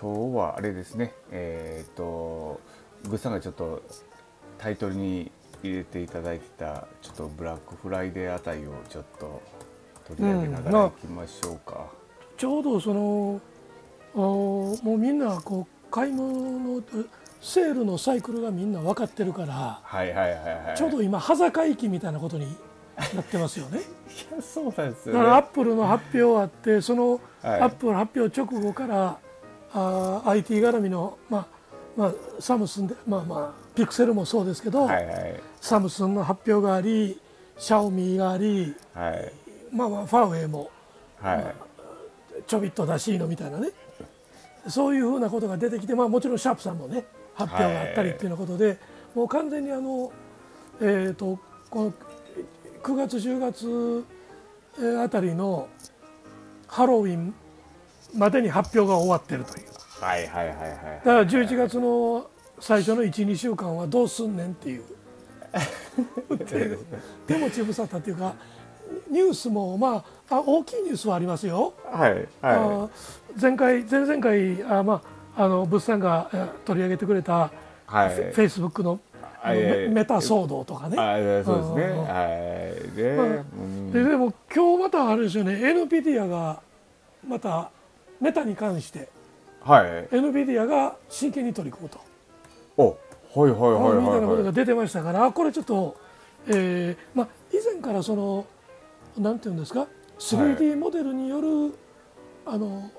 今日はあれですね。えっ、とグッさんがちょっとタイトルに入れていただいてたちょっとブラックフライデーあたりをちょっと取り上げながらいきましょうか、ちょうどそのもうみんなこう買い物のセールのサイクルがみんな分かってるからはいはいはいはい。ちょうど今端境期みたいなことになってますよね。いやそうなんですよ、ね、だからアップルの発表あってそのはい。アップルの発表直後からあー IT 絡みの、まあまあ、サムスンで、まあまあ、ピクセルもそうですけど、はいはい。サムスンの発表がありシャオミがあり、はい。まあ、まあファーウェイもはい。ちょびっと出しいのみたいなね。そういうふうなことが出てきて、まあ、もちろんシャープさんもね発表があったりっていうようなことで、もう完全にあの、えー、とこの9月10月えーあたりのハロウィンまでに発表が終わってるという。はいはいはいはいだから11月の最初の12週間はどうすんねんっていう。で 手持ち無沙汰っていうかニュースもまああ大きいニュースはありますよ。はいあは前回前々回あ、まあ、あの物産がえ取り上げてくれた、いはい。フェイスブックのメメタ騒動とかね。あそうですね。はい。で、ででも今日またあれですよね。NVIDIA がまたメタに関してはい。NVIDIA が真剣に取り組むと、おはいはいはいみたいなことはいが出てましたからこれちょっと、えーまあ、以前からそのなんていうんですか？3D モデルによる、あの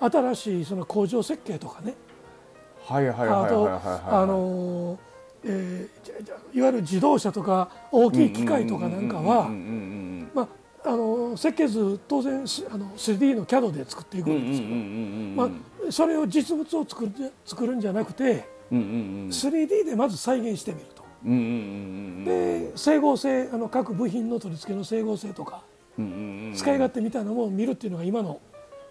新しいその工場設計とかね。はいはいはいはいはいはい。あのえーいわゆる自動車とか大きい機械とかなんかはああの設計図当然すあの 3D の CAD で作っていくうんですよ。うんまあ、それを実物を作る作るんじゃなくてうんうんうん 3D でまず再現してみると。うんうんうんうんで整合性あの各部品の取り付けの整合性とかうんうんうん使い勝手みたいなものを見るっていうのが今の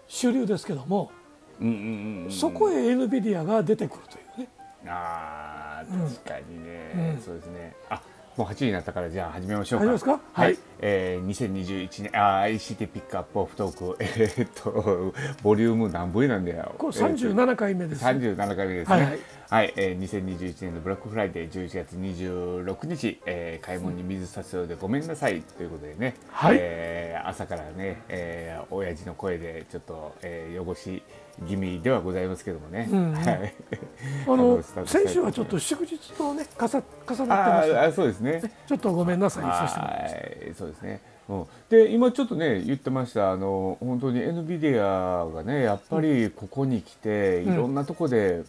主流ですけどもうんうんうんうん。そこへ NVIDIA が出てくるというね。あ確かにね、うん。そうですね。あもう8時になったからじゃあ始めましょうか始めますか？はい、はいえー、2021年あー ICT ピックアップオフトークえーっとボリューム何部位なんだよこれ37回目です。37回目ですね。ははいい、はいえー、2021年のブラックフライデー11月26日、えー、買い物に水差すようでごめんなさい。ということでね、はい。えー朝からね、えー、親父の声でちょっと、えー、汚し気味ではございますけどもね。うん。はい。あの 先週はちょっと祝日とね重重なってましたあ。そうですね。ちょっとごめんなさい。させてもらい。まそうですね。うん、で今ちょっとね言ってました。あの本当に NVIDIA がねやっぱりここに来て、うん。いろんなとこで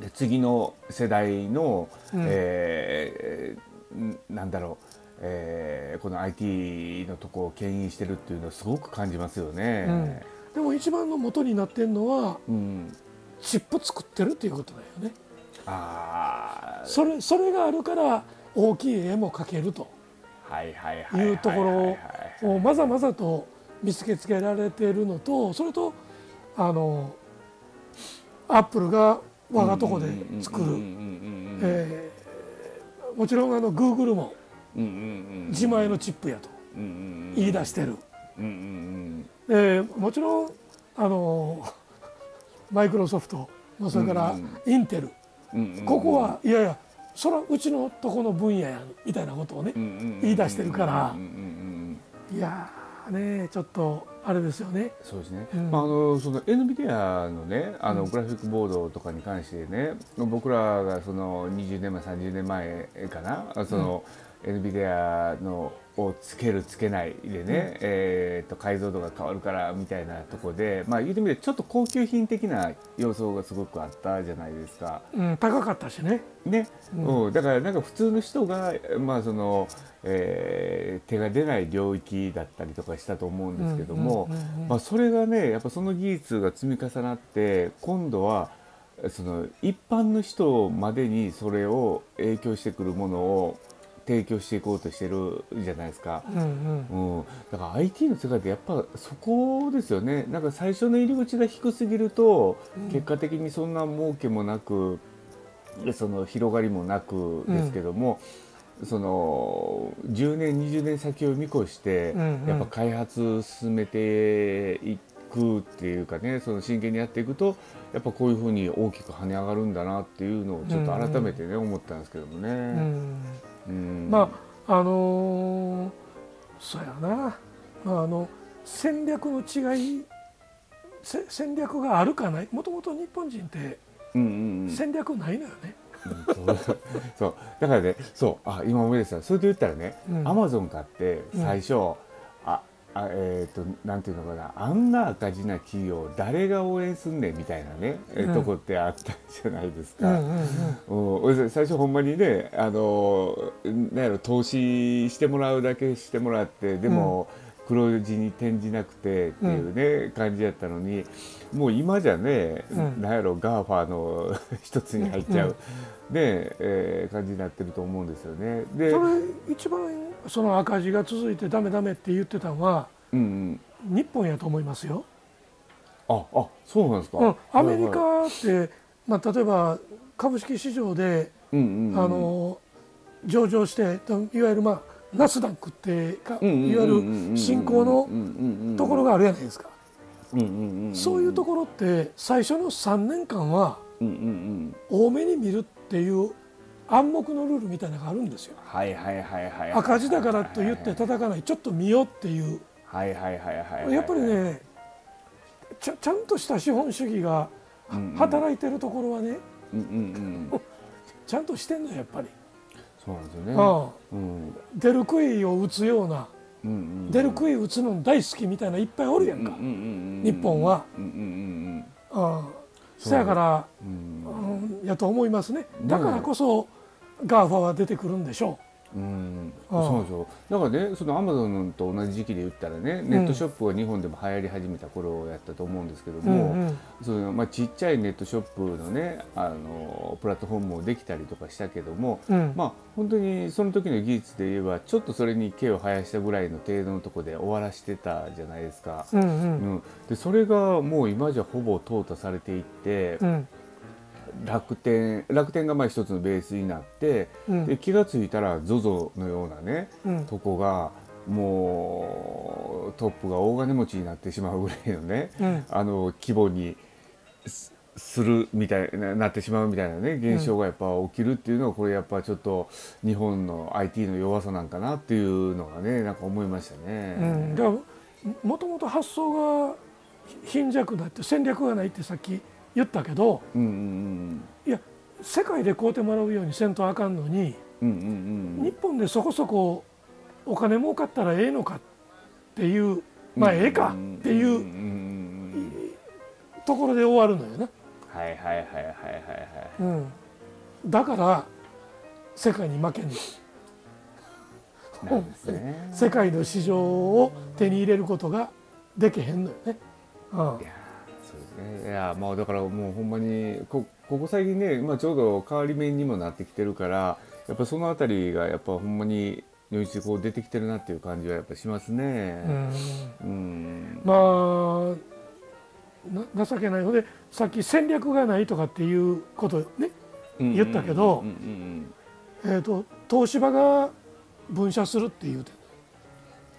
で次の世代の、うん。えーんなんだろう、えーこの IT のとこを牽引してるっていうのをすごく感じますよね。でも一番の元になってるのはうん。チップ作ってるっていうことだよね。あー。それそれがあるから大きい絵も描けると。はいはいはいいうところをまざまざと見つけつけられているのとそれとあのアップルが我がとこで作る、もちろんあのグーグルも自前のチップやと言い出してる、えーもちろんあのマイクロソフトそれからインテル、ここはいやいやそれはうちのとこの分野やんみたいなことをね、言い出してるから。いやーねちょっとあれですよね。そうですね、うん。まあ、あのその NVIDIA のねあのグラフィックボードとかに関してね、僕らがその20年前30年前かなその、NVIDIA のをつけるつけないでね、えー、と解像度が変わるからみたいなところで、まあ、言ってみればちょっと高級品的な要素がすごくあったじゃないですか。うん、高かったしね。ね、うん。うん、だからなんか普通の人が、まあそのえー手が出ない領域だったりとかしたと思うんですけども、それがねやっぱその技術が積み重なって今度はその一般の人までにそれを影響してくるものを提供していこうとしてるじゃないですか。うんうん。うん、だから IT の世界ってやっぱそこですよね。なんか最初の入り口が低すぎると、うん。結果的にそんな儲けもなくでその広がりもなくですけども、その10年20年先を見越して、うんうん。やっぱ開発進めていくっていうかねその真剣にやっていくとやっぱこういうふうに大きく跳ね上がるんだなっていうのをちょっと改めてね、思ったんですけどもね。まああのーそうやな。あの戦略の違いせ戦略があるかない？もともと日本人って戦略ないのよね。うんそう。だからねそう。あ今思い出した。それで言ったらねうん。アマゾン買って最初、ああえっ、となんていうのかなあんな赤字な企業誰が応援すんねんみたいなね、えうん。とこってあったじゃないですか。うんうん最初ほんまにねあのなんやろ投資してもらうだけしてもらってでも、黒字に転じなくてっていうね、感じやったのにもう今じゃね、うん。なんやろ GAFA の 一つに入っちゃう、ねえー感じになってると思うんですよね。で、それ一番その赤字が続いてダメダメって言ってたのはうんうん、日本やと思いますよ。ああそうなんですか。うん、アメリはい。はいカって、まあ、例えば株式市場で、うんうんうん。あの上場していわゆる、まあ、ナスダックってか、いわゆる新興のところがあるじゃないですか、そういうところって最初の3年間は多めに見るっていう暗黙のルールみたいなのがあるんですよ。赤字だからと言って叩かないちょっと見ようっていうやっぱりねちゃちゃんとした資本主義が働いてるところはねちゃんとしてんのやっぱり。そうなんですよね。うん。出る杭を打つようなうんうん出る杭打つの大好きみたいないっぱいおるやんか、うんうんうんうん日本は。うんうそやから、うん、やと思いますね。だからこそ GAFA は出てくるんでしょうん。ああ。そうそう。だからねそのアマゾンと同じ時期で言ったらねネットショップが日本でも流行り始めた頃やったと思うんですけどう、も、うんうん。そのまあ、ちっちゃいネットショップのねあのプラットフォームもできたりとかしたけども、うん。まあ本当にその時の技術で言えばちょっとそれに毛を生やしたぐらいの程度のところで終わらしてたじゃないですか。うんううんん、でそれがもう今じゃほぼ淘汰されていって、うん楽天楽天がまあ一つのベースになって、うん。で気が付いたら ZOZO のようなね、うん。とこがもうトップが大金持ちになってしまうぐらいのね、うん。あの規模にすするみたいななってしまうみたいなね現象がやっぱ起きるっていうのはこれやっぱちょっと日本の IT の弱さなんかなっていうのがねなんか思いましたね。もともと発想が貧弱だって戦略がないってさっき言ったけどうんうんいや世界で買うてもらうようにせんとあかんのにうんうんうんうん日本でそこそこお金儲かったらええのかっていうまあええかっていんんうんうんところで終わるのよな、はいはいはいはいはいはい。うん、だから世界に負けんのなんですね。世界の市場を手に入れることができへんのよね。うんいや。いやーまあだからもうほんまにこここ最近ね、まあちょうど変わり目にもなってきてるから、やっぱそのあたりがやっぱほんまに如一こう出てきてるなっていう感じはやっぱしますうね。ん。うん。まあな情けない。のでさっき戦略がないとかっていうことね、うん。言ったけどえー、と東芝が分社するっていうて、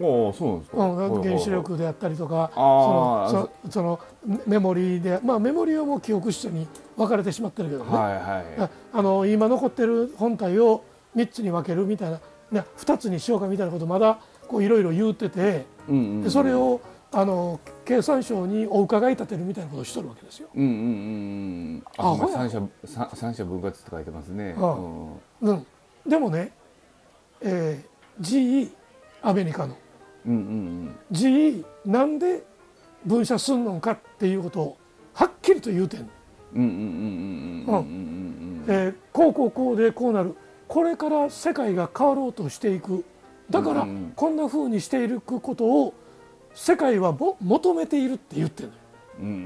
うん。ああそうなんですか。うん、原子力であったりとかそのそそのメモリーでまあメモリーはもう記憶室に分かれてしまってるけどね、はいはい。ああの今残ってる本体を3つに分けるみたいなな2つにしようかみたいなことまだこういろいろ言うててうんうんうんでそれをあの経産省にお伺い立てるみたいなことをしとるわけですよ。うんうんうんうん。ああ、三者三三者分割って書いてますね。ああうんうん、でもね、えー GE アメリカのうんうんうん、なんで分社すんのかっていうことをはっきりと言うてんの。こうこうこうでこうなるこれから世界が変わろうとしていくだからこんなふうにしていることを世界は求めているって言ってるのよ。うんうんう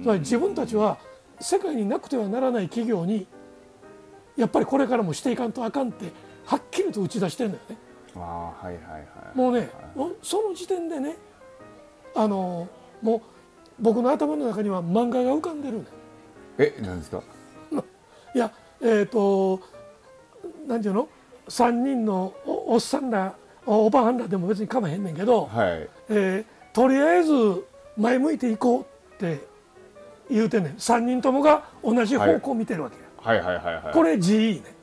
ん、つまり自分たちは世界になくてはならない企業にやっぱりこれからもしていかんとあかんってはっきりと打ち出してるんだよね。ああはいはいはい。もうね、その時点でねあのもう僕の頭の中には漫画が浮かんでるねえ、なんですか？いやえっ、と何ていうの？3人のおおっさんらおおばはんらでも別にかまへんねんけど、はい。えーとりあえず前向いていこうって言うてんねん。3人ともが同じ方向を見てるわけや、はいはいはいはい。これ GE ね。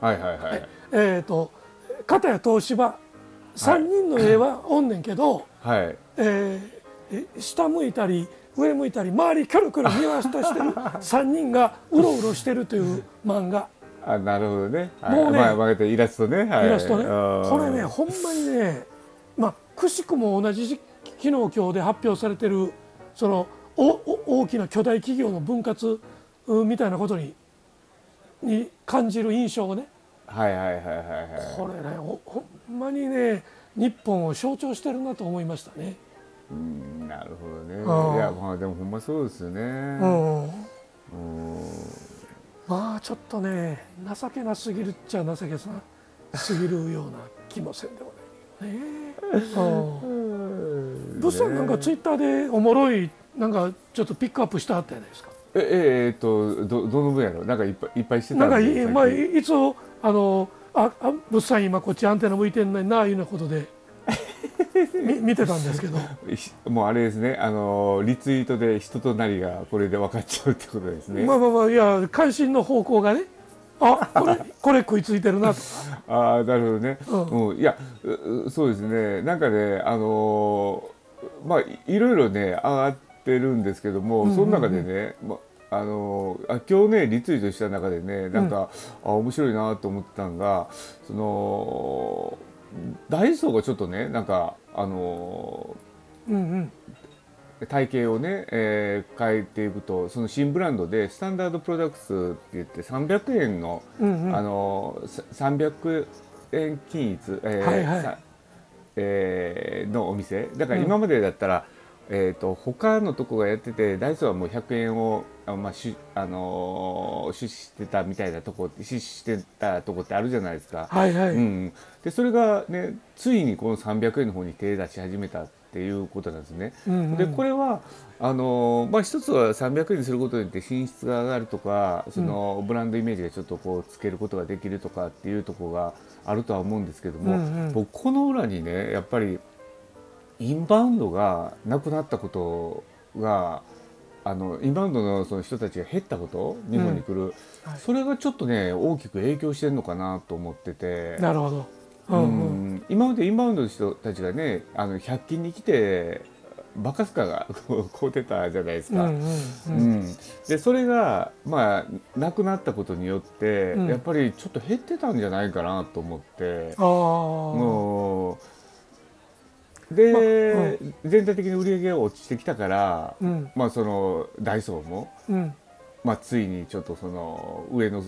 はいはいはいえっ、と片や東芝3人の絵はおんねんけど、はい。えーえ下向いたり上向いたり周りキョロキョロ見渡してる 3人がうろうろしてるという漫画。あなるほどね、はい、もうねまあ、まあ、イラストね、はい、イラストね、うん。これねほんまにねまあくしくも同じ時昨日今日で発表されてるそのおお大きな巨大企業の分割うんみたいなことにに感じる印象をねはいはいはいはいはい。これねほほんまにね日本を象徴してるなと思いましたね。うんなるほどね。うん。いやまあでもほんまそうですよね。うんうん。まあちょっとね情けなすぎるっちゃ情けさすぎるような気もせんでもないね。うん、ブッさんなんかツイッターでおもろいなんかちょっとピックアップしてはったじゃないですか。えええっとどどの分野の？なんかいっぱいいっぱいしてたなんかでいまあいいつもあのああブッさん今こっちアンテナ向いてんねんないうようなことで。み見てたんですけど。ひ もうあれですね。あのリツイートで人となりがこれで分かっちゃうってことですね、まあまあまあいや関心の方向がね。あこれ これ食いついてるなとか。ああなるほどね、ううん。いやそうですね。なんかねあのーまあいいろいろね上がってるんですけども、うんうんうん。その中でね、まあのーあ今日ねリツイートした中でねなんか、あ面白いなと思ってたのがそのダイソーがちょっとねなんかあのうんうん。ー体系をね、えー変えていくとその新ブランドでスタンダードプロダクツって言って300円のうんうん。あのさ300円均一、えーはいはい。さえーのお店。だからうん。今までだったら、えー、と他のとこがやっててダイソーはもう100円をあ、まあしあのー出資してたみたいなとこ出資してたとこってあるじゃないですか。はいはい、うん、でそれがねついにこの300円の方に手出し始めたっていうことなんですね。うんうん。でこれはあのまあ、一つは300円にすることによって品質が上がるとかその、ブランドイメージがちょっとこうつけることができるとかっていうところがあるとは思うんですけども、うんうん。僕この裏にねやっぱりインバウンドがなくなったことがあのインバウンドのその人たちが減ったこと日本に来る、はい。それがちょっとね大きく影響してるのかなと思ってて。なるほど。ううん。うん。ん今までインバウンドの人たちがねあの100均に来てバカスカがこう買うてたじゃないですか。うんうんううん。んでそれがまあなくなったことによって、うん。やっぱりちょっと減ってたんじゃないかなと思って、ああ、もうで、まあ全体的に売り上げが落ちてきたから、うんまあそのダイソーも、うんまあ、ついにちょっとその上の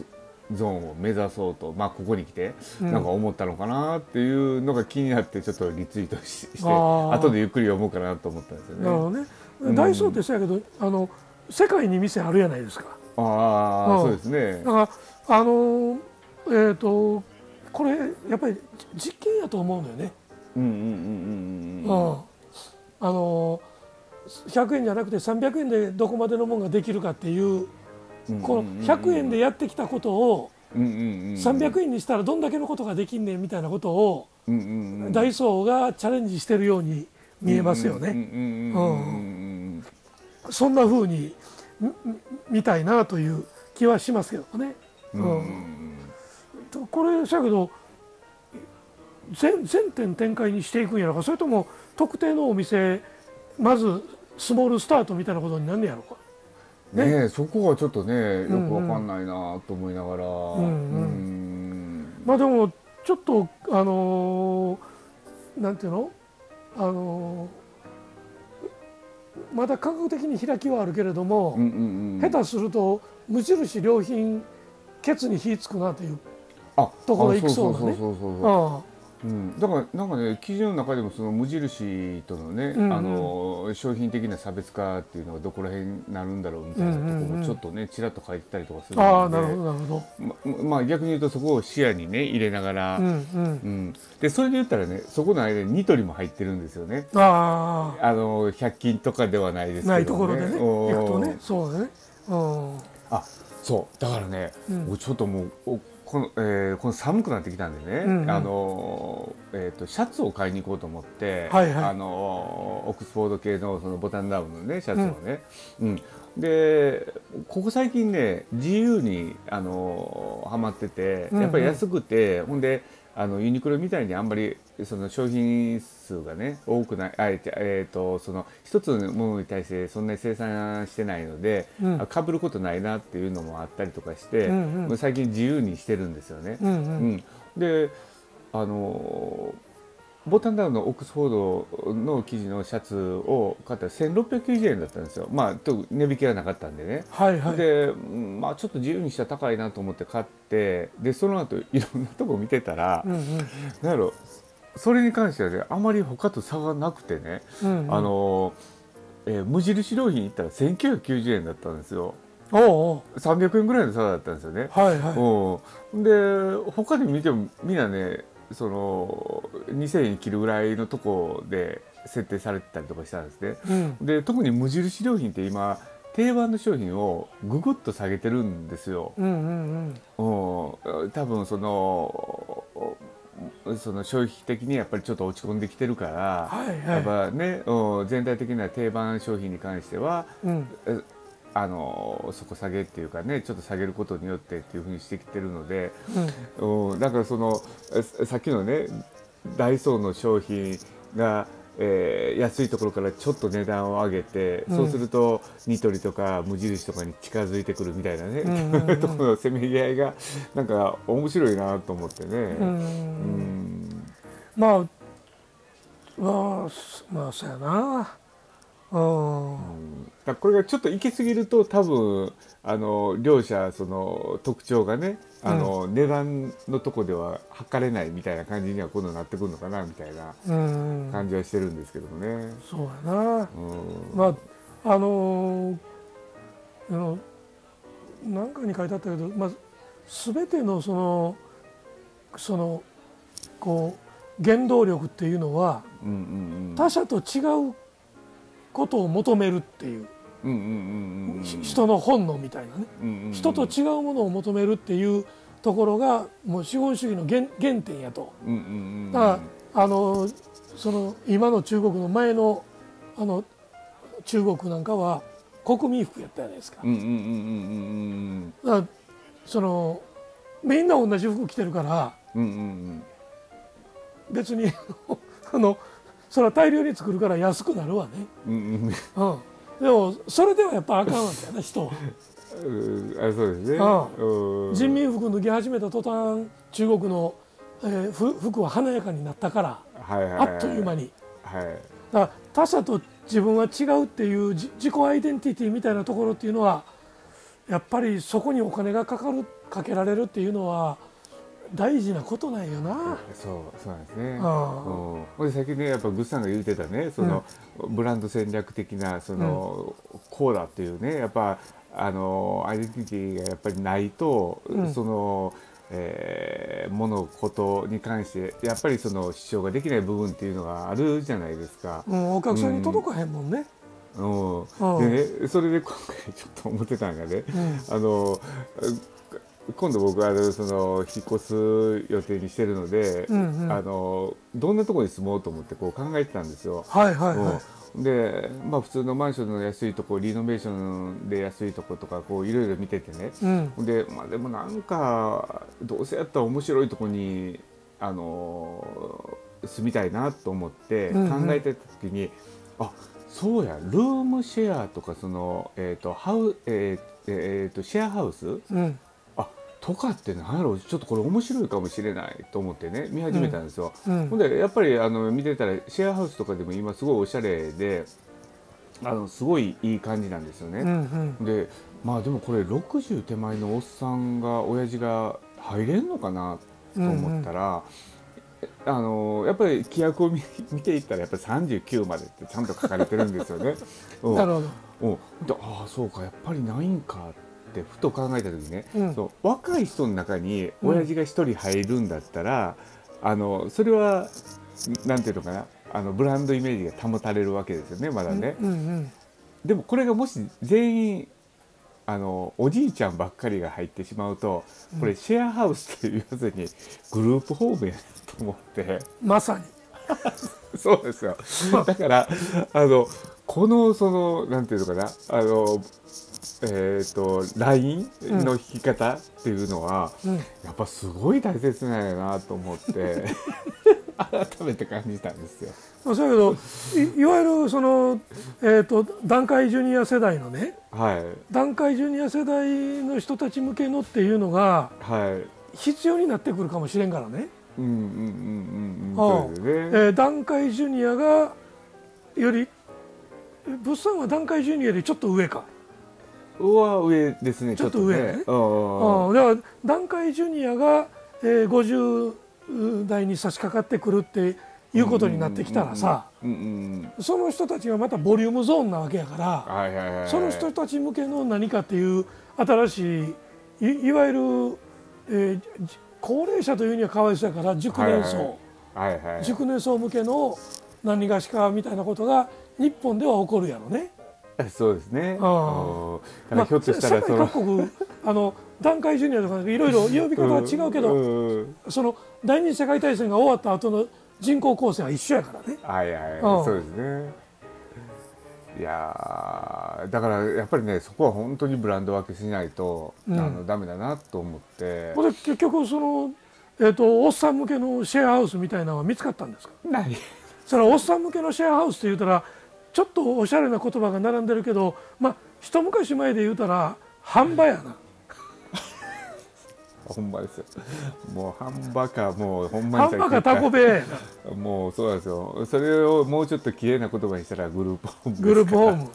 ゾーンを目指そうと、まあ、ここに来てうんなんか思ったのかなっていうのが気になってちょっとリツイートしして後でゆっくり読もうかなと思ったんですよね。なるほどね。うんダイソーってそうやけど、あの世界に店あるじゃないですか。ああ、うんそうですねだ。からあのーえっ、とこれやっぱりじ実験やと思うのよね。あのー100円じゃなくて300円でどこまでのものができるかっていううん。この100円でやってきたことをうんうんうん300円にしたらどんだけのことができんねんみたいなことをダイソーがチャレンジしてるように見えますよね。そんな風に見たいなという気はしますけどね。うんうんうんとこれだけど全全店展開にしていくんやろか。それとも特定のお店まずスモールスタートみたいなことになんねやろか。ねね。えそこはちょっとねよくわかんないなと思いながら、んうん。うん。まあでもちょっとあのーなんていうの？あのーまだ価格的に開きはあるけれども、うんうんうん。下手すると無印良品ケツに火つくなという、あところ行きそうなねうん、だからなんかね記事の中でもその無印とのね、うんうん。あの商品的な差別化っていうのがどこら辺になるんだろうみたいなとこもちょっとねちらっと書いてたりとかするあああのでなるほどなるほままあ逆に言うとそこを視野にね入れながら、ど。うんうん。うん。でそれで言ったらねそこの間にニトリも入ってるんですよね。ああの100均とかではないですけど、ね、あないところでね。行くとね。そうだね。うん。あそう。だからね、うん。僕ちょっともうおこの,、えー、この寒くなってきたんでね、うんうん。あのえー、とシャツを買いに行こうと思って、はいはい。あのオックスフォード系のそのボタンダウンのねシャツをね、うん。でここ最近ね自由にあのハマっててうんうん。やっぱり安くて、ほんであのユニクロみたいにあんまりその商品数がね多くないあえて、えー、とその一つのものに対してそんなに生産してないので、うん。あ被ることないなっていうのもあったりとかして、うんうん。最近自由にしてるんですよね。うんうん。うん。であのボタンダウンのオックスフォードの生地のシャツを買ったら1690円だったんですよ。まあと値引きがなかったんでね、はいはい。で、うんまあ、ちょっと自由にしたら高いなと思って買ってでその後いろんなとこ見てたら、うんうん。なんやろそれに関してはねあまり他と差がなくてね、うんうん。あのえー無印良品行ったら1990円だったんですよ。おうおう。300円ぐらいの差だったんですよね。はいはい。うん、で他で見てもみんなねその2000円切るぐらいのとこで設定されてたりとかしたんですね。うん。で特に無印良品って今定番の商品をぐぐっと下げてるんですよ。うんうん。うん、多分そのその消費的にやっぱりちょっと落ち込んできてるから、はいやっはぱね、うん、全体的な定番商品に関しては、いうん。えあの底下げっていうかねちょっと下げることによってっていうふうにしてきてるので、うん、だからそのえさっきのねダイソーの商品が、えー安いところからちょっと値段を上げて、うん。そうするとニトリとか無印とかに近づいてくるみたいなね、うんうんうん。ところのせめぎ合いがなんか面白いなと思ってね。ううん。んまあまあすまあそうやな。うんだこれがちょっと行き過ぎると多分あの両者その特徴がねあの、値段のとこでは測れないみたいな感じには今度なってくるのかなみたいなうん。感じはしてるんですけどもね。そうやな。うん。まああのーあのなんかに書いてあったけど、まあ、全てのそのそのこう原動力っていうのはうんうんうん。他者と違うことを求めるっていう、人の本能みたいなね。人と違うものを求めるっていうところがもう資本主義の原原点やと。だからあのその今の中国の前のあの中国なんかは国民服やったじゃないですか。だからそのみんな同じ服着てるから別に あのそれは大量に作るから安くなるわね、うん。でもそれではやっぱあかんわけやな人は。うん。あそうですね。あうん。人民服脱ぎ始めた途端中国の、えーふ服は華やかになったからはいはいはい。あっという間に。はい。だから他者と自分は違うっていうじ自己アイデンティティみたいなところっていうのはやっぱりそこにお金がかかるかけられるっていうのは大事なことなんよな。そうそうなんですね。あうん。ほんで先ねやっぱグッさんが言ってたねその、ブランド戦略的なその、こうだっていうねやっぱあのアイデンティティがやっぱりないと、うん。その、えー物事に関してやっぱりその主張ができない部分っていうのがあるじゃないですか。うん、お客さんに届かへんもんね。うん。うん。でねそれで今回ちょっと思ってたのがね、うん。あの今度僕はあのその引っ越す予定にしてるので、うんうん。あのどんなところに住もうと思ってこう考えてたんですよ。はいはいはい。うん。で、まあ、普通のマンションの安いとこリノベーションで安いとことかこういろいろ見ててね、うん。で,、まあ、でもなんかどうせやったら面白いとこにあの住みたいなと思って考うんうん。えてた時に、あそうやルームシェアとかその、えーとハウえーえーとシェアハウスうん。あとかってなんやろうちょっとこれ面白いかもしれないと思ってね見始めたんですよ。うんほんでやっぱりあの見てたらシェアハウスとかでも今すごいおしゃれであのすごいいい感じなんですよね。うんうんでまあでもこれ60手前のおっさんが親父が入れんのかなと思ったら、あのやっぱり規約を見見ていったらやっぱり39までってちゃんと書かれてるんですよね。う んなるほど。うん、でああそうかやっぱりないんかってふと考えた時ね、うん。そう若い人の中に親父が一人入るんだったら、あのそれはなんていうのかなあのブランドイメージが保たれるわけですよねまだね。うんうんでもこれがもし全員あのおじいちゃんばっかりが入ってしまうとこれシェアハウスという要するにグループホームやと思って。まさに。そうですよ。だからあのこのそのなんていうのかなあのえー、と LINE の引き方っていうのは、うんやっぱすごい大切なんやなと思って改めて感じたんですよ。まあそうやけどいいわゆるその、えー、と団塊ジュニア世代のねはい団塊ジュニア世代の人たち向けのっていうのがはい必要になってくるかもしれんからね。うんうんうんうんね。えー団塊ジュニアがより物産は団塊ジュニアよりちょっと上か、上ですねちょっと上ね。うだから団塊ジュニアが、えー、50代に差し掛かってくるっていうことになってきたらさ、その人たちがまたボリュームゾーンなわけやから、その人たち向けの何かっていう新しいいいわゆる、えーじ高齢者というにはかわいそうやから熟年層、熟年層向けの何がしかみたいなことが日本では起こるやろね。そうですね。ああうんだからひょっとしたら世その界各国 あの団塊ジュニアとかいろいろ呼び方は違うけど、うんうんその第二次世界大戦が終わった後の人口構成は一緒やからね。はいはい、うんそうですね。いやーだからやっぱりねそこは本当にブランド分けしないと、うんあのダメだなと思って。これ結局そのえっ、とおっさん向けのシェアハウスみたいなのは見つかったんですか？ない。それはおっさん向けのシェアハウスって言うたらちょっとおしゃれな言葉が並んでるけど、まあ一昔前で言うたら販売やな。ほんまですよ。もうハンバかもうほんまに販売かタコベ。もうそうなんですよ。それをもうちょっと綺麗な言葉にしたらグループホームグループホーム。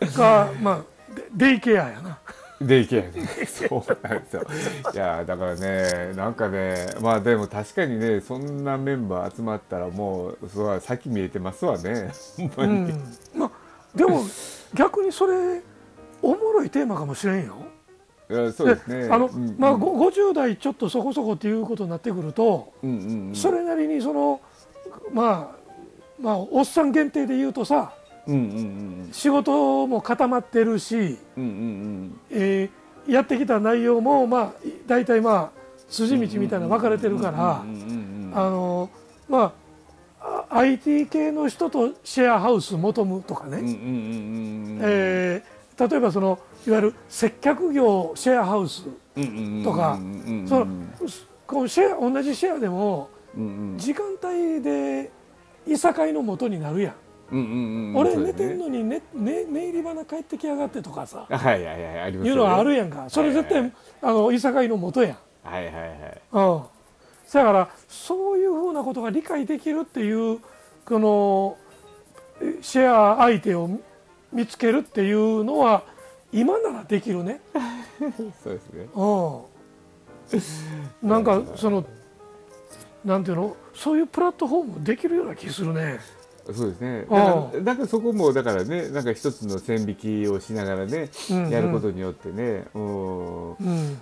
うん。かまあデデイケアやな。でいけやねそうなんですよ。いやだからねなんかねまあでも確かにねそんなメンバー集まったらもうそれは先見えてますわね。ほんまに、うん。まあでも逆にそれおもろいテーマかもしれんよ。そうですね。あの、うんまあご50代ちょっとそこそこっていうことになってくると、うんうんうん。それなりにそのまあまあおっさん限定で言うとさうんうんうん仕事も固まってるし、うんうんうん。えーやってきた内容もまあ大体まあ筋道みたいなの分かれてるからあのまああ IT 系の人とシェアハウス求むとかね、えー例えばそのいわゆる接客業シェアハウスとか同じシェアでもうんうん。時間帯でいさかいの元になるやん俺寝てんのに寝寝寝入り花帰ってきやがってとかさ。はいはいはいありますいうのはあるやんか。それ絶はい。対あのいさかいの元やん。はいはいはい。うん。だからそういうふうなことが理解できるっていうこのえシェア相手を見つけるっていうのは今ならできるね。そうですね。うん、なんかそのなんていうの？そういうプラットフォームできるような気するね。そうですね。だからそこもだからね、なんか一つの線引きをしながらね、うんうん。やることによってね、うん、うん、うん。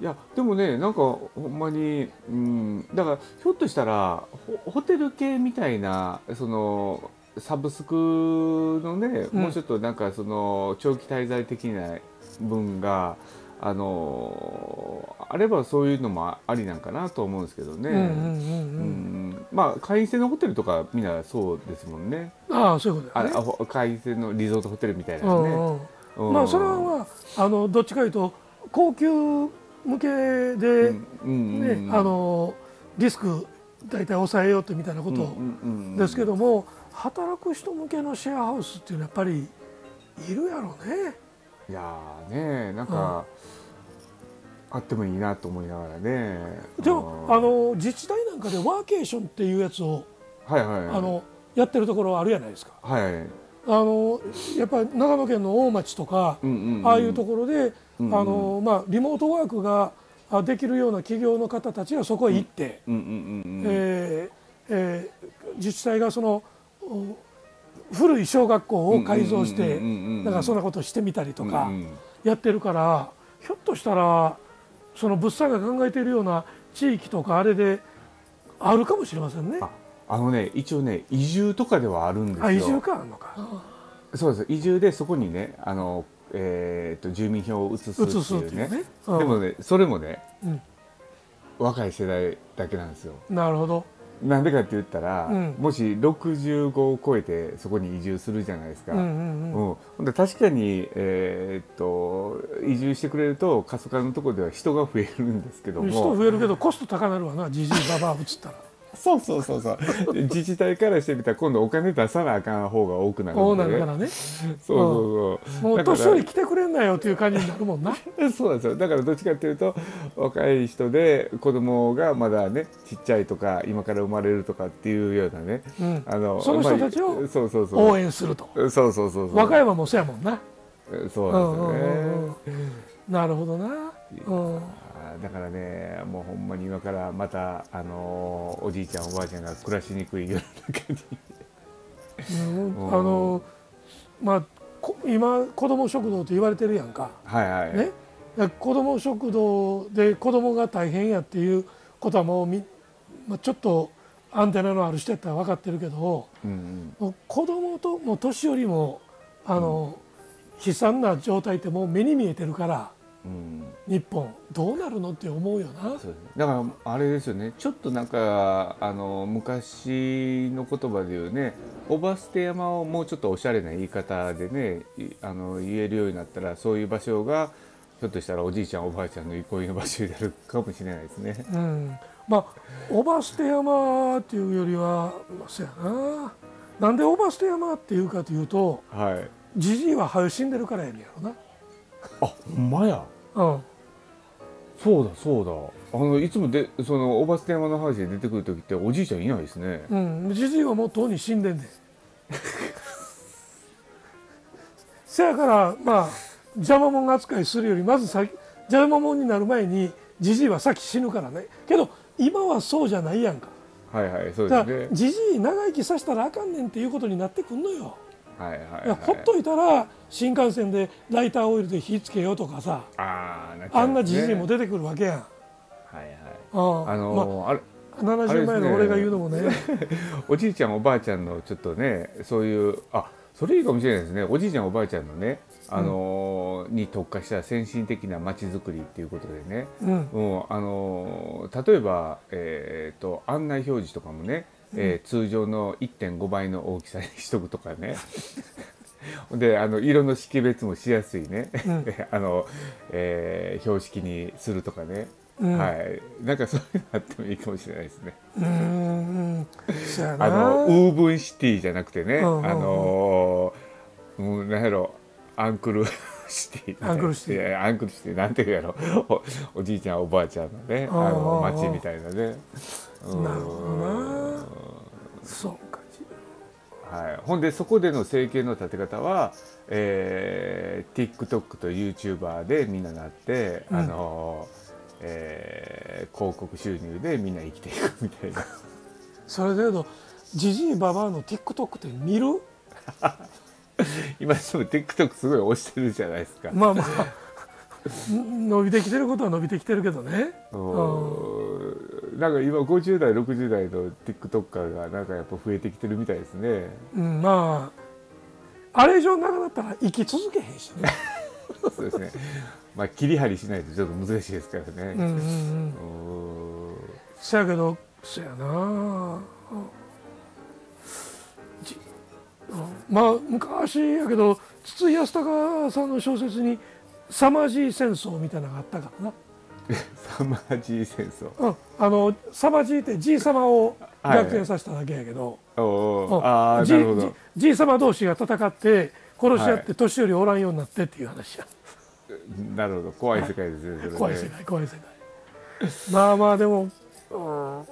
いやでもね、なんかほんまに、うん、だからひょっとしたらホホテル系みたいなそのサブスクのね、うん。もうちょっとなんかその長期滞在的な分が。あのあればそういうのもありなんかなと思うんですけどね。まあ会員制のホテルとかみんなそうですもんね。ああそういうことね。あほ会員制のリゾートホテルみたいなね。まあそれはまああのどっちかというと高級向けで、ねうんあのリスク大体抑えようってみたいなことですけど。ども、働く人向けのシェアハウスっていうのはやっぱりいるやろうね。いやーねなんか、あってもいいなと思いながらね。でもうんあの自治体なんかでワーケーションっていうやつをはいはいあのやってるところあるじゃないですか。はい。あのやっぱり長野県の大町とか、うんうんうんああいうところで、うんうんあのまあリモートワークがあできるような企業の方たちがそこへ行って、自治体がそのお古い小学校を改造してだからそんなことをしてみたりとかやってるからひょっとしたらその物産が考えているような地域とかあれであるかもしれませんね。ああのね一応ね移住とかではあるんですよ。あ移住かあんのか。そうです。移住でそこにねあのえー、と住民票を移すっていうね。ね。うん。でもねそれもね、うん。若い世代だけなんですよ。なるほどなんでかって言ったら、うん。もし65を超えてそこに移住するじゃないですか、うんうんううん。んほんで確かに、えーっと移住してくれると過疎化のところでは人が増えるんですけども。人増えるけどコスト高なるわなじじいばばあ移ったらそうそうそうそう。自治体からしてみたら今度お金出さなあかん方が多くなるこうなるからね。そうそうそう。もうだから年寄り来てくれんなよっていう感じになるもんな。そうなんですよ。だからどっちかっていうと若い人で子供がまだねちっちゃいとか今から生まれるとかっていうようなね、うん。あのその人たちをまあそうそうそう。応援すると。そうそうそうそう。和歌山もそうやもんな。そううんなんですよね、うんうんうんなるほどな。うんだからねもうほんまに今からまたあのーおじいちゃんおばあちゃんが暮らしにくい世の中に。うんあのまあこ今子ども食堂と言われてるやんか。はいはい、ね。子ども食堂で子どもが大変やっていうことはもうみ、まあ、ちょっとアンテナのある人やったら分かってるけどうんうん、子どもともう年寄りもあの、悲惨な状態ってもう目に見えてるからうん日本どうなるのって思うよな。だからあれですよねちょっとなんかあの昔の言葉で言うねおば捨て山をもうちょっとおしゃれな言い方でねいあの言えるようになったらそういう場所がひょっとしたらおじいちゃんおばあちゃんの憩いの場所になるかもしれないですね。うん、まあおば捨て山っていうよりは、まあ、そうやななんでおば捨て山っていうかというとはい。じじいは早死んでるからやねんやろあ、ほんまや。な。うんそうだそうだ。あのいつもでそのおば捨て山の話で出てくる時っておじいちゃんいないですね。うん、じじいはもうとうに死んでんねん。せやからまあ邪魔者扱いするよりまず先邪魔者になる前にじじいは先死ぬからねけど今はそうじゃないやんかはいはいそうだからですね。じじい長生きさせたらあかんねんっていうことになってくんのよ。はいはいいはい。やほっといたら新幹線でライターオイルで火つけようとかさ。あーなっちゃあなうんんですねじじいも出てくるわけやん。はいはい。ああのーあれまあ、70前の俺が言うのもね。おじいちゃんおばあちゃんのちょっとねそういうあそれいいかもしれないですね。おじいちゃんおばあちゃんのねあのーに特化した先進的な街づくりっていうことでね、うん。うんあのー例えば、えー、と案内表示とかもね、えー通常の1.5倍の大きさにしとくとかね。であの色の識別もしやすいね、あの、えー標識にするとかね、うん。はい。なんかそういうのあってもいいかもしれないですね。うーん。あのウーブンシティじゃなくてね、うんうんうん。あのーもうなんやろアンクルシティアンクルシティアンクルシティなんていうやろ。おおじいちゃんおばあちゃんのねあのうん町みたいなね。うん。なるほどな。そうか。はい、ほんでそこでの生計の立て方は、えー、TikTok と YouTuber でみんななって、うん。あのーえー広告収入でみんな生きていくみたいな。それで言うとじじいばばあの TikTok って見る？今でも TikTok すごい押してるじゃないですか。まあまあん伸びてきてることは伸びてきてるけどねうんなんか今50代60代の TikToker がなんかやっぱ増えてきてるみたいですね。うんまああれ以上長かったら生き続けへんしね そうですね。まあ切り張りしないとちょっと難しいですからね。うんうんうんうんそやけどそやなうんじうんまあ昔やけど筒井康隆さんの小説に「サマジー戦争」みたいなのがあったからな。サマージー戦争。うん、あのサマジーってじい様をはい逆転させただけやけど、じい様同士が戦って殺し合っはて年寄りおらんようになってっていう話や、なるほど。怖い世界ですね。それね。怖い世界怖い世界。まあまあでも、うん、も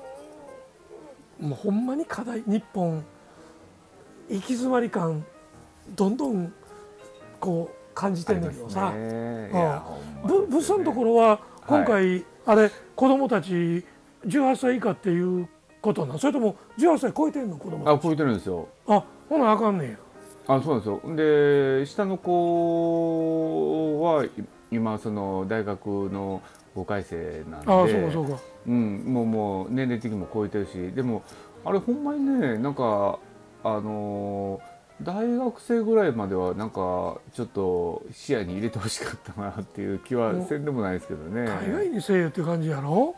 うほんまに課題日本行き詰まり感どんどんこう感じてんだけどさ、ね。うん。物産のところは今回、あれ子供たち18歳以下っていうことなんそれとも18歳超えてんの子供あ超えてるんですよ。あほなあかんねんや。あそうなんですよ。で下の子はい今その大学の5回生なんで。ああそうかそうか。うん、もうもう年齢的にも超えてるし。でもあれほんまにねなんかあのー大学生ぐらいまではなんかちょっと視野に入れてほしかったなっていう気はせんでもないですけどね。海外にせえよって感じやろ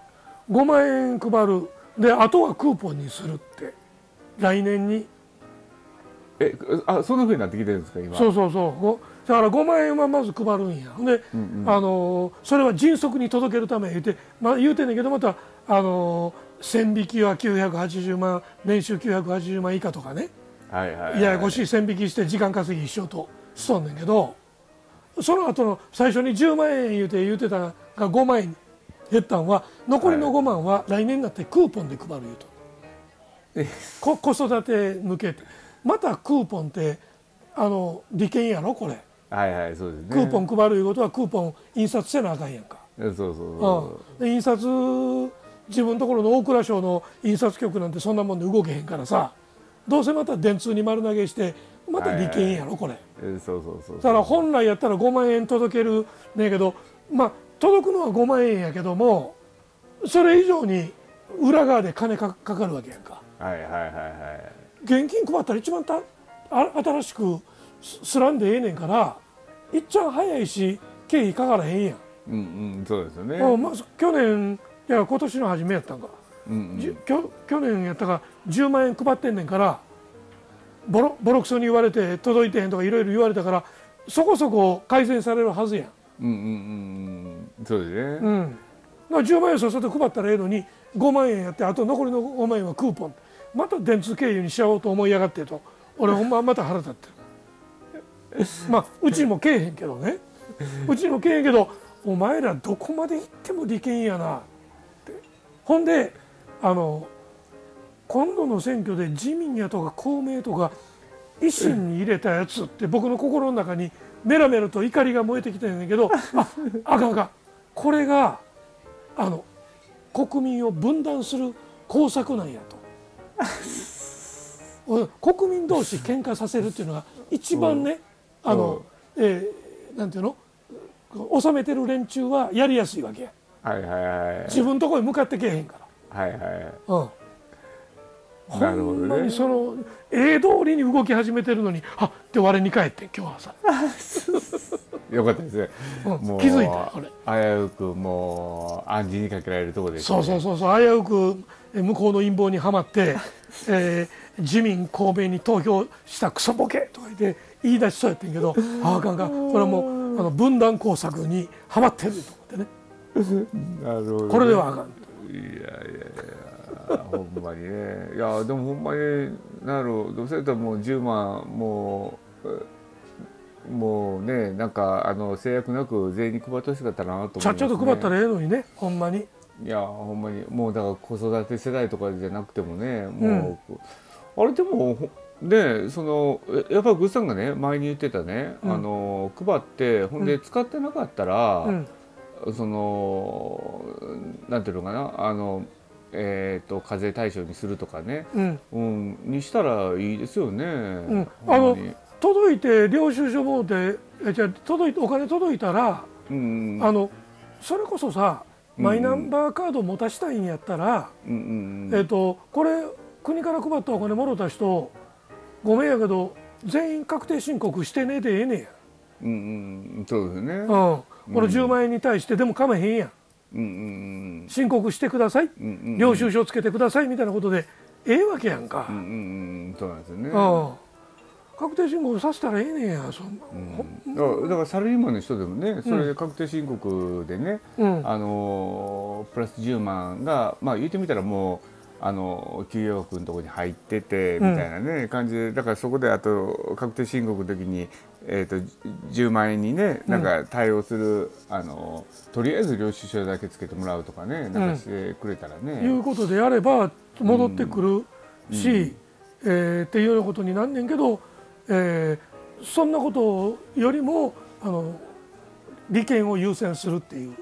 ？5万円配る。であとはクーポンにするって。来年に。えあそんなふうになってきてるんですか今？そうそうそう。ごだから5万円はまず配るんや。で、うんうん。あのそれは迅速に届けるため言うて、まあ、言うてんねんけどまたあの線引きは980万年収980万以下とかね。はいはいはいややこしい線引きして時間稼ぎ一緒としとんねんけどその後の最初に10万円言うて言うてたが5万円に減ったんは残りの5万は来年になってクーポンで配る言うと、こ子育て抜けて。またクーポンってあの利権やろこれ。はいはいそうですね。クーポン配るいうことはクーポン印刷せなあかんやんか、そうそうそう。うん、で印刷自分のところの大蔵省の印刷局なんてそんなもんで動けへんからさどうせまた電通に丸投げしてまた利権やろこれ。えそうそうそうだから本来やったら5万円届けるねんけどまあ届くのは5万円やけどもそれ以上に裏側で金かかかるわけやんか。はいはいはいはい。現金配ったら一番たあ新しくすすらんでええねんからいっちゃん早いし経費かからへんやん、うんうんそうですよね。うんまあ、去年いや今年の初めやったんか、うんうん。じゅきょ去年やったから10万円配ってんねんからボロボロクソに言われて届いてへんとかいろいろ言われたからそこそこ改善されるはずやん。うんうんうんうん。そうですね。うん、だから10万円さっさと配ったらええのに5万円やってあと残りの5万円はクーポン。また電通経由にしちゃおうと思いやがってと。俺ほんままた腹立ってる。まあうちもけえへんけどね。うちもけえへんけどお前らどこまで行っても利権やなほんであの今度の選挙で自民やとか公明とか維新に入れたやつって僕の心の中にメラメラと怒りが燃えてきてんねんけど ああかんあかん。これがあの国民を分断する工作なんやと。うん国民同士喧嘩させるっていうのが一番ね、あの、えーなんていうの？収めてる連中はやりやすいわけやはいはいはい。自分のところに向かってけえへんかはいはいら、うん、ほんまにその絵通りに動き始めてるのにあって我に返ってん今日はさ、よかったですね。うんもう気づいた俺危うくもう暗示にかけられるところですそうそうそうそう。危うくえ向こうの陰謀にはまって、えー自民公明に投票したクソボケとか言って言い出しそうやってんけどああかんかん。これはもうあの分断工作にはまってるとなるほどね、これではあかんいやいやいやほんまに。ねいやでもほんまになるほど。それともう10万もうもうねなんかあの制約なく全員に配ってほしかったなと思います、ね、ちゃっちゃと配ったらええのにねほんまにいやほんまにもうだから子育て世代とかじゃなくてもねもう、あれでもほねそのえやっぱりグッさんがね前に言ってたね、うん。あの配ってほんで使ってなかったら、うんそのなんていうのかなあのえー、と課税対象にするとかね、うん。うん、にしたらいいですよね。ん。ほんまに。届いて領収書もでえじゃあ届いてお金届いたらうん。あのそれこそさうん。マイナンバーカード持たしたいんやったら、うんうんえっとこれ国から配ったお金もろた人ごめんやけど全員確定申告してねでええねんや、うんうん。そうですね。うん、この10万円に対してでもかめへんやん。うんうん申告してください、うんうんうん。領収書つけてくださいみたいなことでええわけやんか、うんうんうんそうなんですよね。うん確定申告させたらええねんや。そんな、うん。だからだからサラリーマンの人でもねそれで確定申告でね、うん。あのプラス10万がまあ言ってみたらもうあの給与額のところに入っててみたいなね、感じでだからそこであと確定申告の時に、えー、と10万円にねなんか対応する、あのとりあえず領収書だけつけてもらうとかねなんかしてくれたらね。いうことでやれば戻ってくるし、えーっていうようなことになんねんけど、えーそんなことよりもあの利権を優先するっていう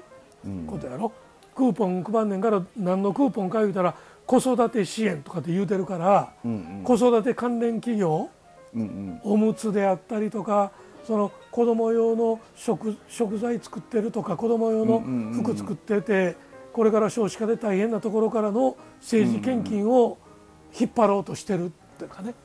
ことやろ、クーポン配んねんから何のクーポンか言うたら子育て支援とかって言うてるから、うん子育て関連企業うんうん。おむつであったりとかその子供用の食食材作ってるとか子供用の服作っててこれから少子化で大変なところからの政治献金を引っ張ろうとしてるっていうかね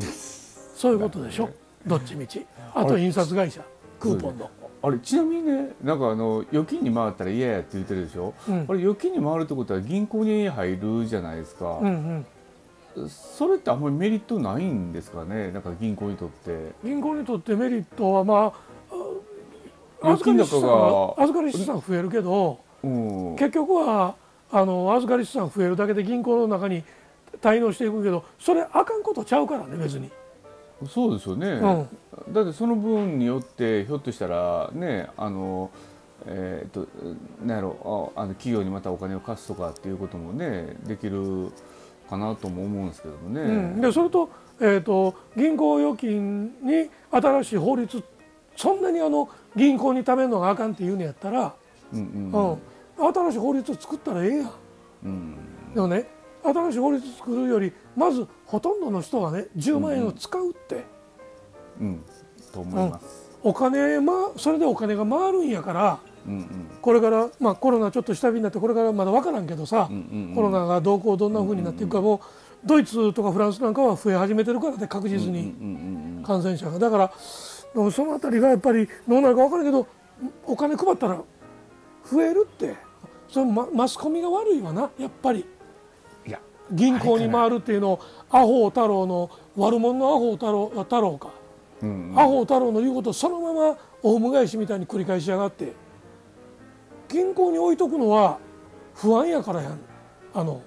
そういうことでしょ？どっちみち。あと印刷会社クーポンのあれちなみにねなんかあの預金に回ったら嫌やって言ってるでしょ、うん。あれ預金に回るってことは銀行に入るじゃないですか、うんうんそれってあんまりメリットないんですかね？なんか銀行にとって。銀行にとってメリットはまああ預かり資産はが預かり資産増えるけどうん。結局はあの預かり資産増えるだけで銀行の中に滞納していくけどそれあかんことちゃうからね別に、そうですよね、うん、だってその分によってひょっとしたらねあのえー、となんやろああの企業にまたお金を貸すとかっていうこともねできるかなとも思うんですけどもね。うん、でそれと,、えー、と銀行預金に新しい法律そんなにあの銀行に貯めるのがあかんって言うんやったら、うんうん。うん。新しい法律作ったらええやん。うん。でもね新しい法律作るよりまずほとんどの人がね10万円を使うって、うん。と思います。お金、ま、それでお金が回るんやからうんうん。これから、まあ、コロナちょっと下火になってこれからまだ分からんけどさ、うんうんうん。コロナがどうこうどんなふうになっていくかも、ドイツとかフランスなんかは増え始めてるからね確実に。うんうんうん感染者が。だからそのあたりがやっぱりどうなるか分からんけどお金配ったら増えるって。それママスコミが悪いわなやっぱり銀行に回るっていうのをアホ太郎の悪者のアホ太郎太郎か、うん。うんアホ太郎の言うことをそのままオウム返しみたいに繰り返しやがって銀行に置いとくのは不安やからやん。あの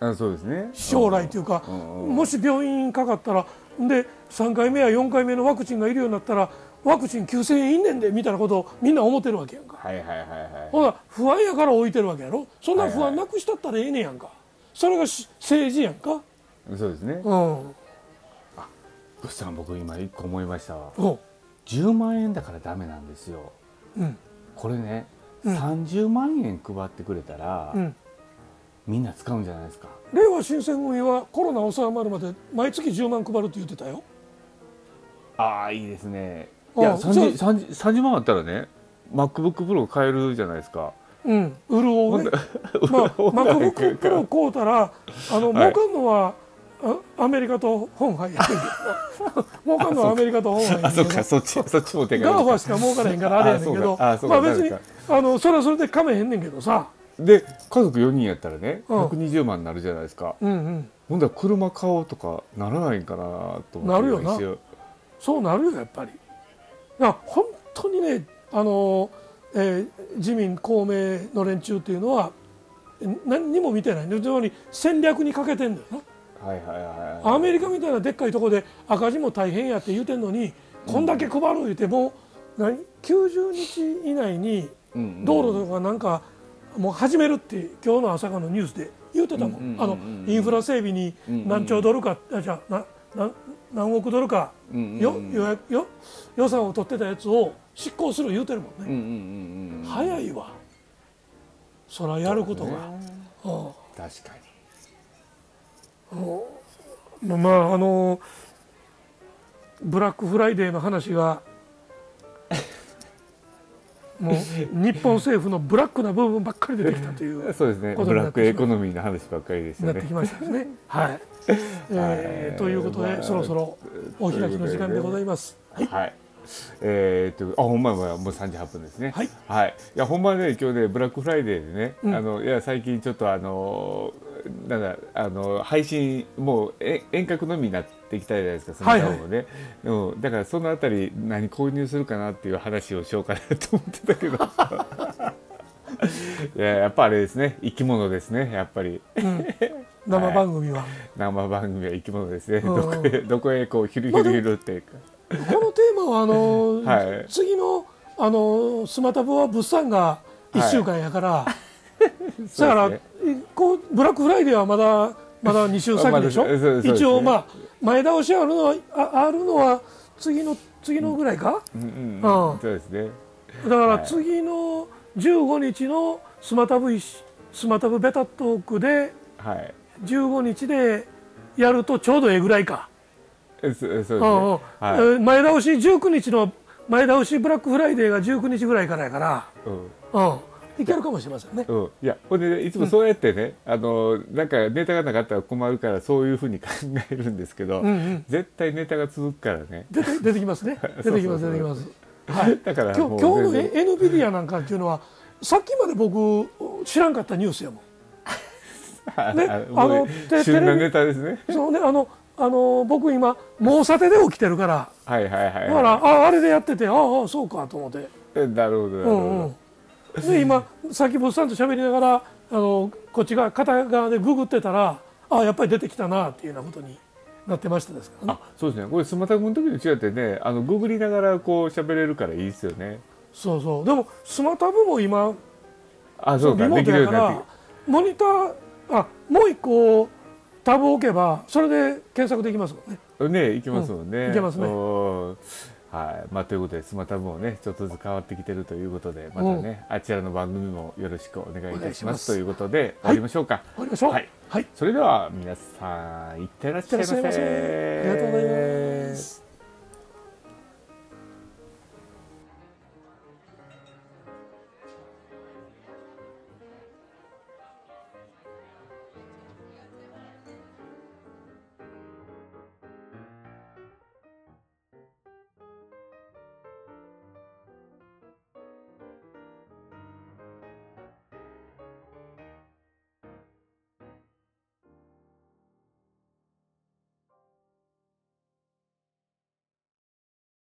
あそうですね。将来というか、もし病院かかったらで3回目や4回目のワクチンがいるようになったらワクチン9000円いんねんでみたいなことをみんな思ってるわけやんか。はいはいはいはい。ほな不安やから置いてるわけやろ。そんな不はいはい。安なくしたったらええねやんかそれがし政治やんかそうですね。うんグッさん僕今一個思いましたわ。お10万円だからダメなんですよ。うんこれね、うん30万円配ってくれたら、うんみんな使うんじゃないですか。令和新選組はコロナ収まるまで毎月10万配るって言ってたよああいいですね。あいやそう 30, 30, 30万あったらね MacBook Pro 買えるじゃないですか。うん。潤うね。まあ MacBook Pro 買うたらあのはい。儲かんのは、あアメリカと本杯。やねんけど儲かんのはアメリカと本杯。やねあんけどそっか。そっちそっちも手ガーフがァしか儲からへんからあれやねんけどまあ別にあのそれはそれでかめへんねんけどさ。で家族4人やったらねうん。120万になるじゃないですか。うんうん。ほんだら車買おうとかならないんかなと思ってなるよな。そうなるよやっぱり。いや本当にねあの、えー自民公明の連中っていうのはえ何にも見てない。ねつまり戦略に欠けてんだよな。はいはいはいはい。アメリカみたいなでっかいとこで赤字も大変やって言うてんのに、こんだけ配る言うても何？90日以内に道路とかなんかもう始めるって今日の朝からのニュースで言うてたもん,、うんうんうんうんあのインフラ整備に何兆ドルか、あじゃあ何億ドルか。うんうんうん。よよ予算を取ってたやつを執行する言うてるもんね、うんうんうんうん。早いわ。そらやることが、確かまあまああのブラックフライデーの話がもう日本政府のブラックな部分ばっかり出てきたというに。そうですね。ブラックエコノミーの話ばっかりでしたね。なってきましたですね。はい、えーということで、まあそろそろお開きの時間でございます。はい。えー、っとあほんまはもう3時8分ですね。はい。いやほんまね今日ねブラックフライデーでね、うんあのいや最近ちょっとあのなんだあの配信もうえ遠隔のみになってきたじゃないですかそのはい。はいもね、うん、だからそのあたり何購入するかなっていう話をしようかなと思ってたけど。いややっぱあれですね。生き物ですねやっぱり。うん。生番組は、生番組は生き物ですね、うんどこへどこへこうヒルヒルヒルって。いうか、このテーマはあの、はい。次のあのスマタブは物産が1週間やから、だから、こうブラックフライデーはまだまだ2週先でしょ、まね。一応まあ前倒しあるのはああるのは次の次のぐらいか、うんうんうん。そうですね。だからはい。次の15日のスマタブスマタブベタトークではい。15日でやるとちょうどええぐらいか、前倒し19日の前倒しブラックフライデーが19日ぐらいからやから、うん。うん、いけるかもしれませんね。うん、いやほんで、ね、いつもそうやってね、あのなんかネタがなかったら困るからそういうふうに考えるんですけど、うんうん絶対ネタが続くからね出て出てきますね。出てきます出てきます。はい。だから今日今日の全然 NVIDIA なんかっていうのはさっきまで僕知らんかったニュースやもん。ねああの旬なテレビネタですねそうねあのあの僕今猛査定で起きてるから。はいはいはい、だからああれでやっててああそうかと思って。えなるほどなるほうど、んうん。で今さっきボスさんと喋りながらあのこっち側片側でググってたらあやっぱり出てきたなっていうようなことになってましたですからね。あそうですね。これスマタ君の時に違ってねあのググりながらこう喋れるからいいですよね。そうそう。でもスマタブも今あそうか。リモートやからモニターあもう一個タブを置けばそれで検索できますもんね。ねいけますもんね、うんいけますね。うんはい。まあ、ということでスマタブもねちょっとずつ変わってきてるということでまたね、あちらの番組もよろしくお願いいたしまます。すということで終わりましょうか、終わりましょう。はい。はい。それでは皆さんいってらっしゃいませ。いってらっしゃいませ。ありがとうございます